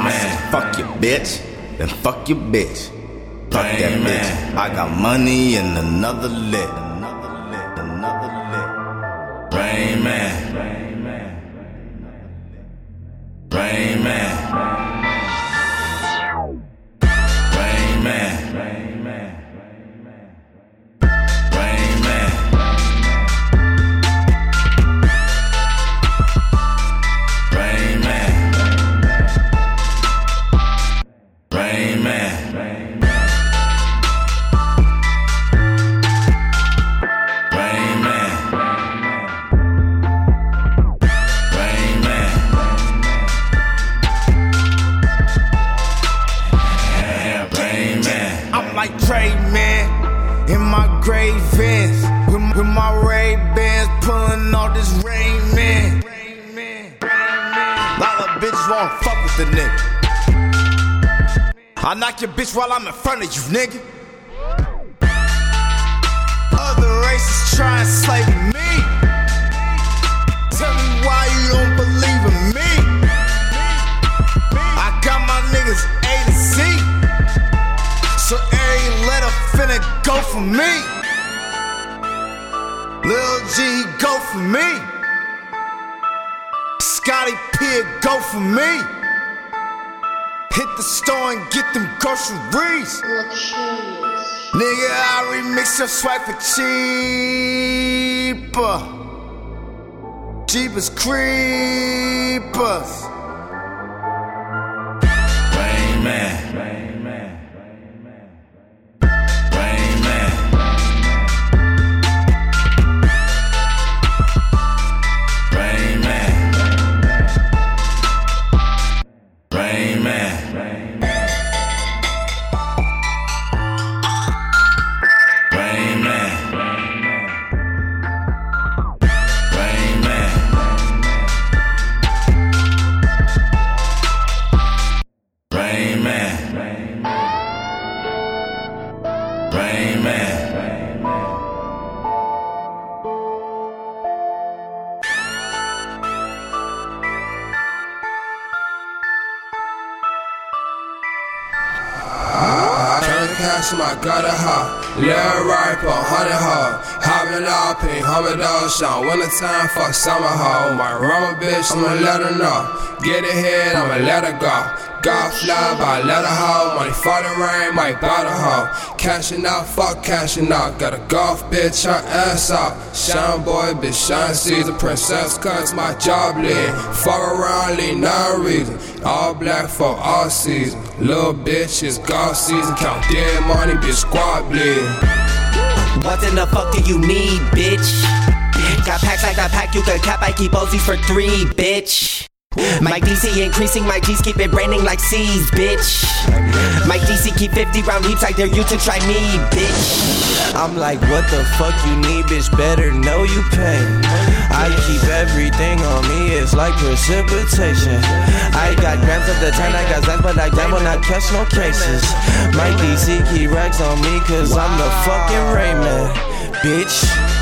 I said, fuck your bitch, then fuck your bitch. Fuck that bitch. I got money and another lit. Rain Man. Dre, man, in my gray vans, with, with my Ray Bans, pulling all this rain, man. Lot of bitches won't fuck with the nigga. I knock your bitch while I'm in front of you, nigga. Lil G, go for me. Scotty P, go for me. Hit the store and get them groceries. Nigga, I remix your swag for cheaper. Jeepers creepers. Rain Man. Rain Man. Cash my gutter hop. Lil Riper, honey hog. Hopping up in Hummer Dog Shop. Wintertime, fuck summer hoe. Oh, my rubber bitch, I'ma let her know. Get ahead, I'ma let her go. God fly by let her hoe. Money for the rain, might buy the hoe. Cashing out, fuck cashing out. Got a golf bitch, her ass out. Shine boy, bitch, shine season. Princess cuts my job lead. Fuck around, leave no reason. All black for all season. Little bitch, it's golf season. Count dead money, bitch, squad bleed. What in the fuck do you need, bitch? Got packs like that pack, you could cap, I keep Ozies for three, bitch. My DC increasing, my G's keep it raining like seas, bitch. My DC keep 50 round heaps, I dare you to try me, bitch. I'm like, what the fuck you need, bitch? Better know you pay. I keep everything on me, it's like precipitation. I got grams of the 10, I got Zans, but I will not catch no cases. My DC keep racks on me, cause I'm the fucking Rayman, bitch.